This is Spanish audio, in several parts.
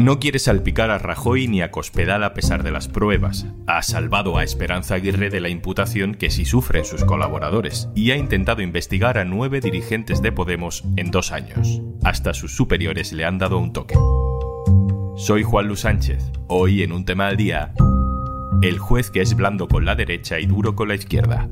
No quiere salpicar a Rajoy ni a Cospedal a pesar de las pruebas. Ha salvado a Esperanza Aguirre de la imputación que sí sufren sus colaboradores y ha intentado investigar a nueve dirigentes de Podemos en dos años. Hasta sus superiores le han dado un toque. Soy Juan Luis Sánchez. Hoy en un tema al día, el juez que es blando con la derecha y duro con la izquierda.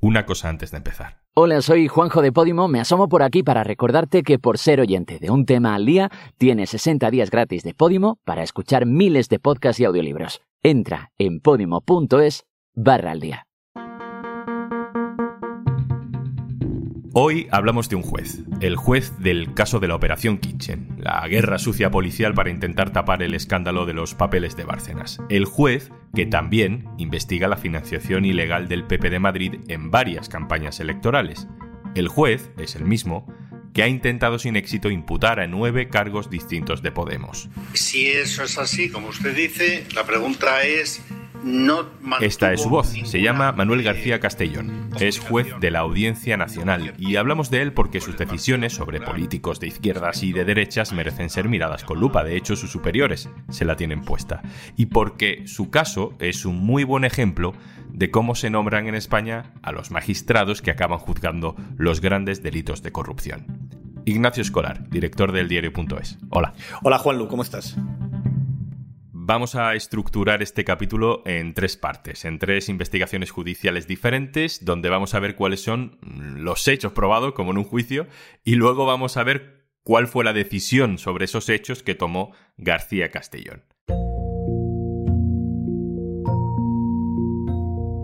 Una cosa antes de empezar. Hola, soy Juanjo de Podimo. Me asomo por aquí para recordarte que por ser oyente de un tema al día, tienes 60 días gratis de Podimo para escuchar miles de podcasts y audiolibros. Entra en podimo.es barra al día. Hoy hablamos de un juez, el juez del caso de la Operación Kitchen, la guerra sucia policial para intentar tapar el escándalo de los papeles de Bárcenas. El juez que también investiga la financiación ilegal del PP de Madrid en varias campañas electorales. El juez es el mismo que ha intentado sin éxito imputar a nueve cargos distintos de Podemos. Si eso es así, como usted dice, la pregunta es esta es su voz. Se llama Manuel García Castellón. Es juez de la Audiencia Nacional y hablamos de él porque sus decisiones sobre políticos de izquierdas y de derechas merecen ser miradas con lupa. De hecho, sus superiores se la tienen puesta. Y porque su caso es un muy buen ejemplo de cómo se nombran en España a los magistrados que acaban juzgando los grandes delitos de corrupción. Ignacio Escolar, director del diario.es. Hola. Hola Juanlu, ¿cómo estás? Vamos a estructurar este capítulo en tres partes, en tres investigaciones judiciales diferentes, donde vamos a ver cuáles son los hechos probados, como en un juicio, y luego vamos a ver cuál fue la decisión sobre esos hechos que tomó García Castellón.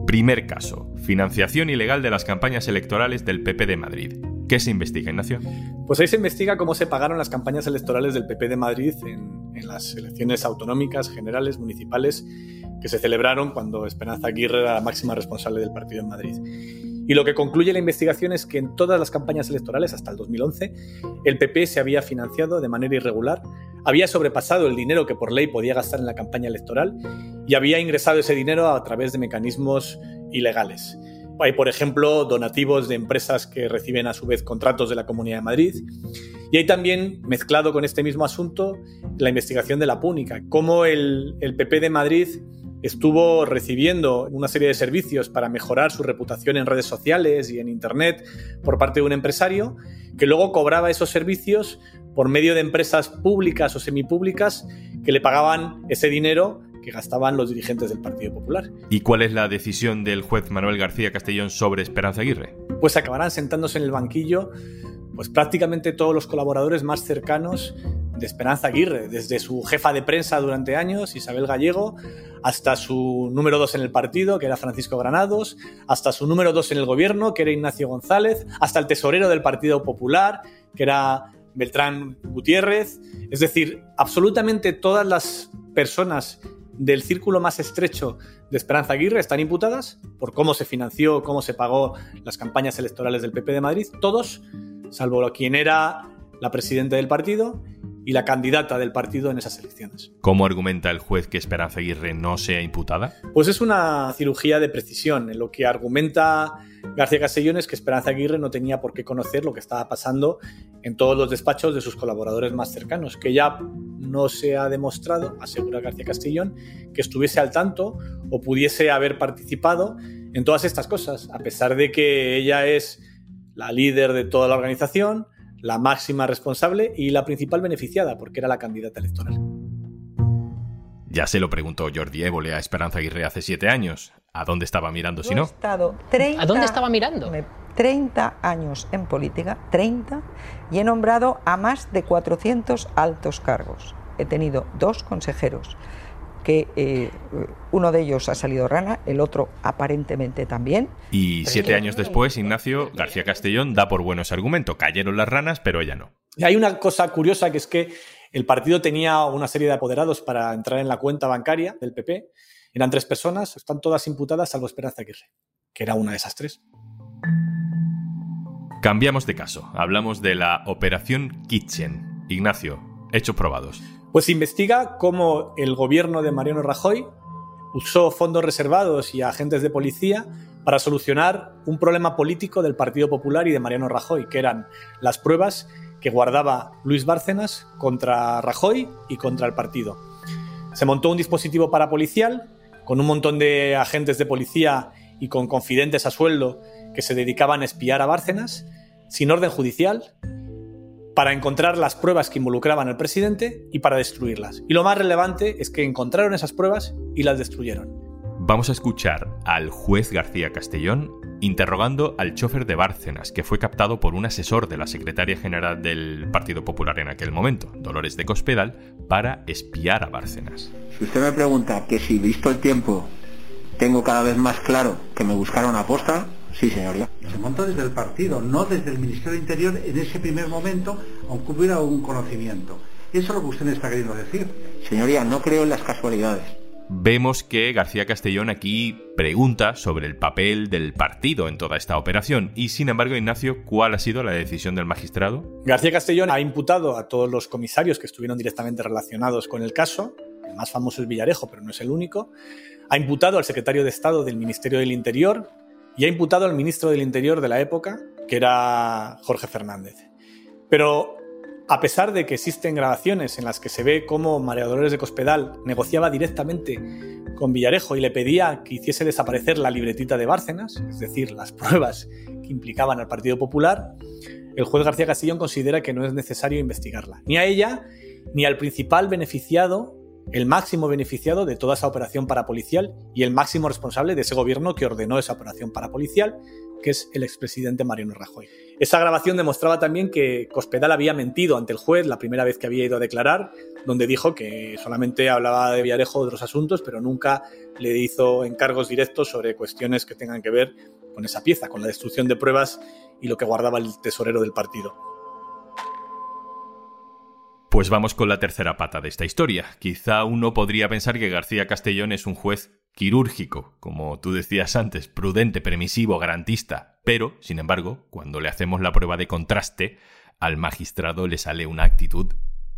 Primer caso, financiación ilegal de las campañas electorales del PP de Madrid. ¿Qué se investiga, Ignacio? Pues ahí se investiga cómo se pagaron las campañas electorales del PP de Madrid en en las elecciones autonómicas, generales, municipales, que se celebraron cuando Esperanza Aguirre era la máxima responsable del partido en Madrid. Y lo que concluye la investigación es que en todas las campañas electorales hasta el 2011, el PP se había financiado de manera irregular, había sobrepasado el dinero que por ley podía gastar en la campaña electoral y había ingresado ese dinero a través de mecanismos ilegales. Hay, por ejemplo, donativos de empresas que reciben a su vez contratos de la Comunidad de Madrid. Y hay también, mezclado con este mismo asunto, la investigación de la púnica, cómo el, el PP de Madrid estuvo recibiendo una serie de servicios para mejorar su reputación en redes sociales y en Internet por parte de un empresario que luego cobraba esos servicios por medio de empresas públicas o semipúblicas que le pagaban ese dinero que gastaban los dirigentes del Partido Popular. ¿Y cuál es la decisión del juez Manuel García Castellón sobre Esperanza Aguirre? Pues acabarán sentándose en el banquillo pues prácticamente todos los colaboradores más cercanos de Esperanza Aguirre, desde su jefa de prensa durante años, Isabel Gallego, hasta su número dos en el partido, que era Francisco Granados, hasta su número dos en el gobierno, que era Ignacio González, hasta el tesorero del Partido Popular, que era Beltrán Gutiérrez. Es decir, absolutamente todas las personas del círculo más estrecho de Esperanza Aguirre están imputadas por cómo se financió, cómo se pagó las campañas electorales del PP de Madrid, todos, salvo quien era la presidenta del partido y la candidata del partido en esas elecciones. ¿Cómo argumenta el juez que Esperanza Aguirre no sea imputada? Pues es una cirugía de precisión. En lo que argumenta García Castellón es que Esperanza Aguirre no tenía por qué conocer lo que estaba pasando en todos los despachos de sus colaboradores más cercanos, que ya no se ha demostrado, asegura García Castellón, que estuviese al tanto o pudiese haber participado en todas estas cosas, a pesar de que ella es la líder de toda la organización, la máxima responsable y la principal beneficiada, porque era la candidata electoral. Ya se lo preguntó Jordi Évole a Esperanza Aguirre hace siete años. ¿A dónde estaba mirando si no? estado ¿A dónde estaba mirando? 30 años en política, 30, y he nombrado a más de 400 altos cargos. He tenido dos consejeros que eh, uno de ellos ha salido rana, el otro aparentemente también. Y siete años después, Ignacio García Castellón da por buenos argumentos. Cayeron las ranas, pero ella no. Y hay una cosa curiosa que es que el partido tenía una serie de apoderados para entrar en la cuenta bancaria del PP. Eran tres personas, están todas imputadas salvo Esperanza Aguirre, que era una de esas tres. Cambiamos de caso. Hablamos de la Operación Kitchen. Ignacio, hechos probados. Pues investiga cómo el gobierno de Mariano Rajoy usó fondos reservados y agentes de policía para solucionar un problema político del Partido Popular y de Mariano Rajoy, que eran las pruebas que guardaba Luis Bárcenas contra Rajoy y contra el partido. Se montó un dispositivo parapolicial con un montón de agentes de policía y con confidentes a sueldo que se dedicaban a espiar a Bárcenas, sin orden judicial, para encontrar las pruebas que involucraban al presidente y para destruirlas. Y lo más relevante es que encontraron esas pruebas y las destruyeron. Vamos a escuchar al juez García Castellón interrogando al chofer de Bárcenas, que fue captado por un asesor de la secretaria general del Partido Popular en aquel momento, Dolores de Cospedal, para espiar a Bárcenas. Si usted me pregunta que si visto el tiempo tengo cada vez más claro que me buscaron a posta, sí señoría. Se montó desde el partido, no desde el Ministerio del Interior en ese primer momento, aunque hubiera un conocimiento. Eso es lo que usted me está queriendo decir. Señoría, no creo en las casualidades vemos que García Castellón aquí pregunta sobre el papel del partido en toda esta operación. Y sin embargo, Ignacio, ¿cuál ha sido la decisión del magistrado? García Castellón ha imputado a todos los comisarios que estuvieron directamente relacionados con el caso, el más famoso es Villarejo, pero no es el único, ha imputado al secretario de Estado del Ministerio del Interior y ha imputado al ministro del Interior de la época, que era Jorge Fernández. Pero a pesar de que existen grabaciones en las que se ve cómo María Dolores de Cospedal negociaba directamente con Villarejo y le pedía que hiciese desaparecer la libretita de Bárcenas, es decir, las pruebas que implicaban al Partido Popular, el juez García Castillón considera que no es necesario investigarla, ni a ella ni al principal beneficiado, el máximo beneficiado de toda esa operación parapolicial y el máximo responsable de ese gobierno que ordenó esa operación parapolicial, que es el expresidente Mariano Rajoy. Esa grabación demostraba también que Cospedal había mentido ante el juez la primera vez que había ido a declarar, donde dijo que solamente hablaba de Villarejo de otros asuntos, pero nunca le hizo encargos directos sobre cuestiones que tengan que ver con esa pieza, con la destrucción de pruebas y lo que guardaba el tesorero del partido. Pues vamos con la tercera pata de esta historia. Quizá uno podría pensar que García Castellón es un juez quirúrgico, como tú decías antes, prudente, permisivo, garantista, pero, sin embargo, cuando le hacemos la prueba de contraste, al magistrado le sale una actitud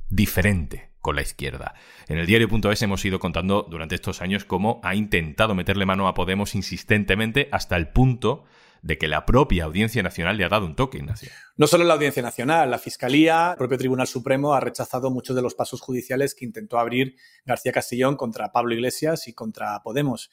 diferente con la izquierda. En el diario.es hemos ido contando durante estos años cómo ha intentado meterle mano a Podemos insistentemente hasta el punto de que la propia Audiencia Nacional le ha dado un toque, Ignacio. No solo la Audiencia Nacional, la Fiscalía, el propio Tribunal Supremo ha rechazado muchos de los pasos judiciales que intentó abrir García Castellón contra Pablo Iglesias y contra Podemos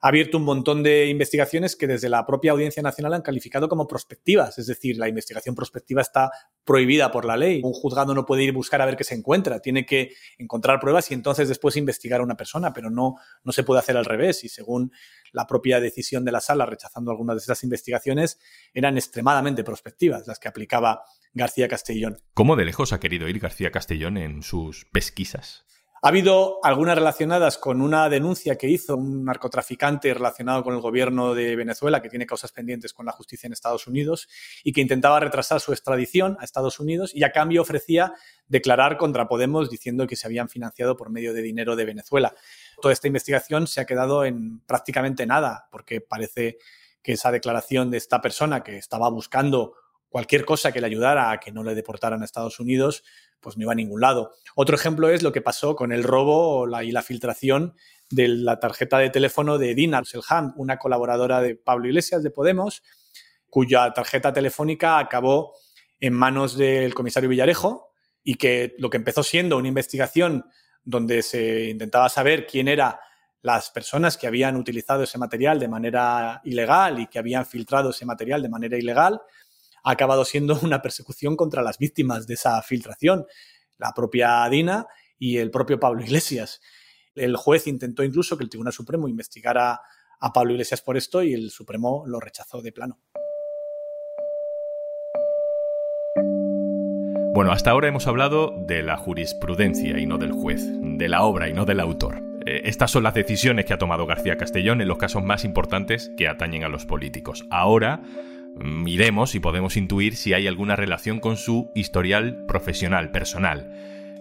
ha abierto un montón de investigaciones que desde la propia Audiencia Nacional han calificado como prospectivas. Es decir, la investigación prospectiva está prohibida por la ley. Un juzgado no puede ir a buscar a ver qué se encuentra. Tiene que encontrar pruebas y entonces después investigar a una persona, pero no, no se puede hacer al revés. Y según la propia decisión de la sala, rechazando algunas de esas investigaciones, eran extremadamente prospectivas las que aplicaba García Castellón. ¿Cómo de lejos ha querido ir García Castellón en sus pesquisas? Ha habido algunas relacionadas con una denuncia que hizo un narcotraficante relacionado con el gobierno de Venezuela, que tiene causas pendientes con la justicia en Estados Unidos, y que intentaba retrasar su extradición a Estados Unidos y a cambio ofrecía declarar contra Podemos diciendo que se habían financiado por medio de dinero de Venezuela. Toda esta investigación se ha quedado en prácticamente nada, porque parece que esa declaración de esta persona que estaba buscando cualquier cosa que le ayudara a que no le deportaran a Estados Unidos, pues no iba a ningún lado. Otro ejemplo es lo que pasó con el robo y la filtración de la tarjeta de teléfono de Dina Selham, una colaboradora de Pablo Iglesias de Podemos, cuya tarjeta telefónica acabó en manos del comisario Villarejo y que lo que empezó siendo una investigación donde se intentaba saber quién eran las personas que habían utilizado ese material de manera ilegal y que habían filtrado ese material de manera ilegal, ha acabado siendo una persecución contra las víctimas de esa filtración, la propia Dina y el propio Pablo Iglesias. El juez intentó incluso que el Tribunal Supremo investigara a Pablo Iglesias por esto y el Supremo lo rechazó de plano. Bueno, hasta ahora hemos hablado de la jurisprudencia y no del juez, de la obra y no del autor. Eh, estas son las decisiones que ha tomado García Castellón en los casos más importantes que atañen a los políticos. Ahora miremos y podemos intuir si hay alguna relación con su historial profesional, personal.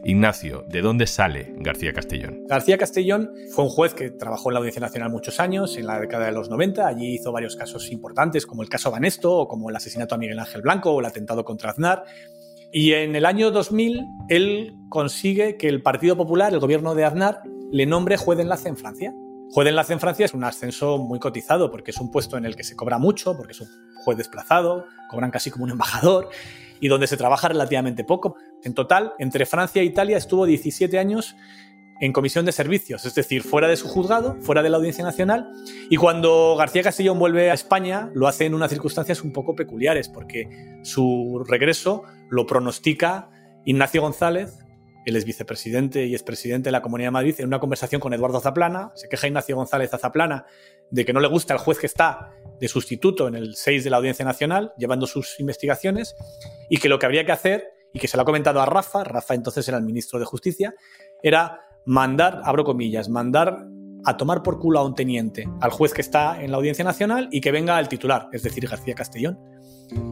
Ignacio, ¿de dónde sale García Castellón? García Castellón fue un juez que trabajó en la Audiencia Nacional muchos años, en la década de los 90. Allí hizo varios casos importantes, como el caso Banesto, o como el asesinato a Miguel Ángel Blanco, o el atentado contra Aznar. Y en el año 2000, él consigue que el Partido Popular, el gobierno de Aznar, le nombre juez de enlace en Francia. Juez de enlace en Francia es un ascenso muy cotizado porque es un puesto en el que se cobra mucho, porque es un juez desplazado, cobran casi como un embajador y donde se trabaja relativamente poco. En total, entre Francia e Italia estuvo 17 años en comisión de servicios, es decir, fuera de su juzgado, fuera de la Audiencia Nacional. Y cuando García Castellón vuelve a España, lo hace en unas circunstancias un poco peculiares, porque su regreso lo pronostica Ignacio González, él es vicepresidente y expresidente de la Comunidad de Madrid, en una conversación con Eduardo Zaplana. Se queja Ignacio González Zaplana de que no le gusta el juez que está de sustituto en el 6 de la Audiencia Nacional, llevando sus investigaciones, y que lo que habría que hacer, y que se lo ha comentado a Rafa, Rafa entonces era el ministro de Justicia, era mandar, abro comillas, mandar a tomar por culo a un teniente al juez que está en la Audiencia Nacional y que venga al titular, es decir, García Castellón.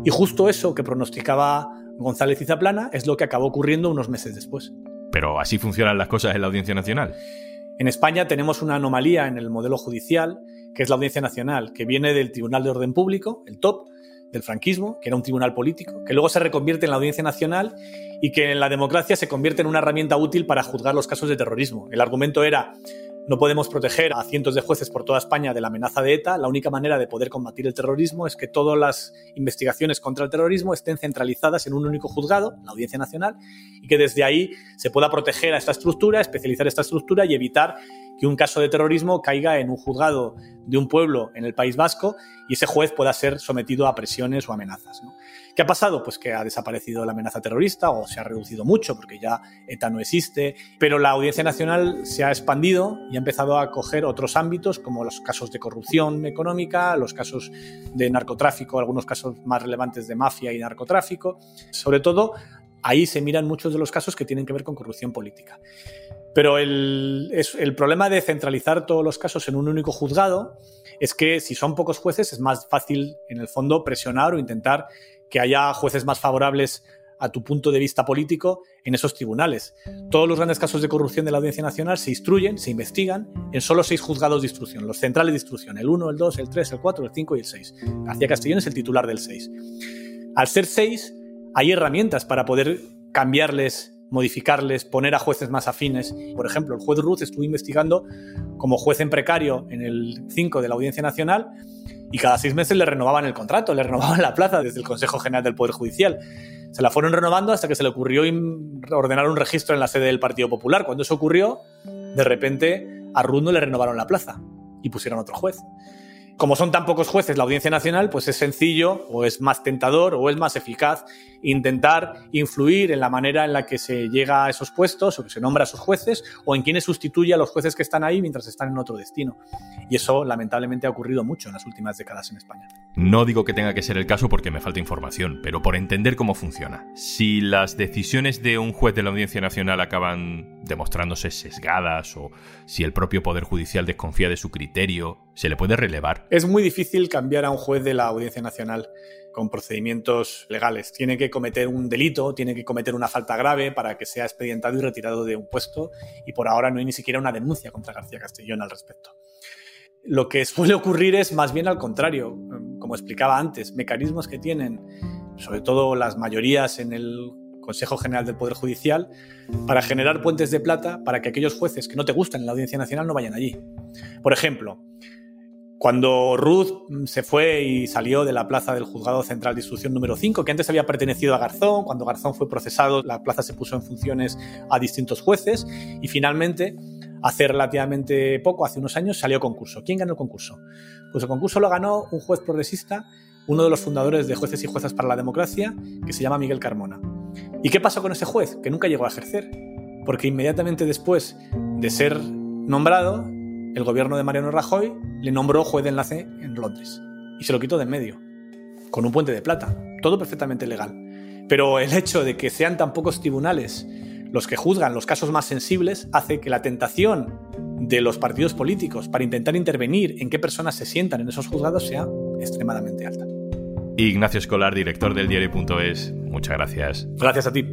Y justo eso que pronosticaba González y Zaplana es lo que acabó ocurriendo unos meses después. Pero así funcionan las cosas en la Audiencia Nacional. En España tenemos una anomalía en el modelo judicial, que es la Audiencia Nacional, que viene del Tribunal de Orden Público, el TOP, del franquismo, que era un tribunal político, que luego se reconvierte en la Audiencia Nacional y que en la democracia se convierte en una herramienta útil para juzgar los casos de terrorismo. El argumento era no podemos proteger a cientos de jueces por toda España de la amenaza de ETA. La única manera de poder combatir el terrorismo es que todas las investigaciones contra el terrorismo estén centralizadas en un único juzgado, la Audiencia Nacional, y que desde ahí se pueda proteger a esta estructura, especializar esta estructura y evitar que un caso de terrorismo caiga en un juzgado de un pueblo en el País Vasco y ese juez pueda ser sometido a presiones o amenazas. ¿Qué ha pasado? Pues que ha desaparecido la amenaza terrorista o se ha reducido mucho porque ya ETA no existe, pero la Audiencia Nacional se ha expandido y ha empezado a coger otros ámbitos como los casos de corrupción económica, los casos de narcotráfico, algunos casos más relevantes de mafia y narcotráfico. Sobre todo, ahí se miran muchos de los casos que tienen que ver con corrupción política. Pero el, el, problema de centralizar todos los casos en un único juzgado es que si son pocos jueces es más fácil, en el fondo, presionar o intentar que haya jueces más favorables a tu punto de vista político en esos tribunales. Todos los grandes casos de corrupción de la Audiencia Nacional se instruyen, se investigan en solo seis juzgados de instrucción, los centrales de instrucción, el 1, el 2, el 3, el 4, el 5 y el 6. García Castellón es el titular del 6. Al ser seis, hay herramientas para poder cambiarles modificarles, poner a jueces más afines. Por ejemplo, el juez Ruth estuvo investigando como juez en precario en el 5 de la Audiencia Nacional y cada seis meses le renovaban el contrato, le renovaban la plaza desde el Consejo General del Poder Judicial. Se la fueron renovando hasta que se le ocurrió ordenar un registro en la sede del Partido Popular. Cuando eso ocurrió, de repente a Ruth le renovaron la plaza y pusieron otro juez como son tan pocos jueces la Audiencia Nacional, pues es sencillo o es más tentador o es más eficaz intentar influir en la manera en la que se llega a esos puestos o que se nombra a esos jueces o en quienes sustituye a los jueces que están ahí mientras están en otro destino. Y eso lamentablemente ha ocurrido mucho en las últimas décadas en España. No digo que tenga que ser el caso porque me falta información, pero por entender cómo funciona. Si las decisiones de un juez de la Audiencia Nacional acaban demostrándose sesgadas o si el propio Poder Judicial desconfía de su criterio, ¿se le puede relevar? Es muy difícil cambiar a un juez de la Audiencia Nacional con procedimientos legales. Tiene que cometer un delito, tiene que cometer una falta grave para que sea expedientado y retirado de un puesto y por ahora no hay ni siquiera una denuncia contra García Castellón al respecto. Lo que suele ocurrir es más bien al contrario, como explicaba antes, mecanismos que tienen, sobre todo las mayorías en el Consejo General del Poder Judicial, para generar puentes de plata para que aquellos jueces que no te gustan en la Audiencia Nacional no vayan allí. Por ejemplo, cuando Ruth se fue y salió de la plaza del Juzgado Central de Instrucción número 5, que antes había pertenecido a Garzón, cuando Garzón fue procesado, la plaza se puso en funciones a distintos jueces y finalmente, hace relativamente poco, hace unos años, salió concurso. ¿Quién ganó el concurso? Pues el concurso lo ganó un juez progresista, uno de los fundadores de Jueces y Juezas para la Democracia, que se llama Miguel Carmona. ¿Y qué pasó con ese juez? Que nunca llegó a ejercer, porque inmediatamente después de ser nombrado, el gobierno de Mariano Rajoy le nombró juez de enlace en Londres y se lo quitó de en medio, con un puente de plata, todo perfectamente legal. Pero el hecho de que sean tan pocos tribunales los que juzgan los casos más sensibles hace que la tentación de los partidos políticos para intentar intervenir en qué personas se sientan en esos juzgados sea extremadamente alta. Ignacio Escolar, director del diario.es, muchas gracias. Gracias a ti.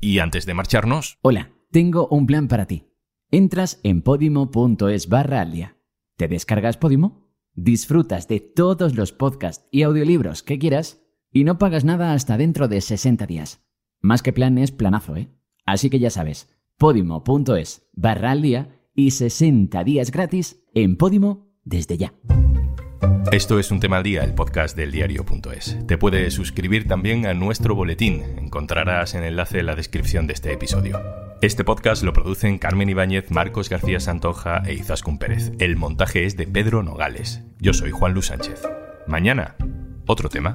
Y antes de marcharnos... Hola, tengo un plan para ti. Entras en podimo.es barra al día. ¿Te descargas Podimo? Disfrutas de todos los podcasts y audiolibros que quieras y no pagas nada hasta dentro de 60 días. Más que plan es planazo, ¿eh? Así que ya sabes, podimo.es barra al día y 60 días gratis en Podimo desde ya. Esto es un tema al día, el podcast del diario.es. Te puedes suscribir también a nuestro boletín. Encontrarás el enlace en la descripción de este episodio. Este podcast lo producen Carmen Ibáñez, Marcos García Santoja e Izaskun Pérez. El montaje es de Pedro Nogales. Yo soy Juan Luis Sánchez. Mañana, otro tema.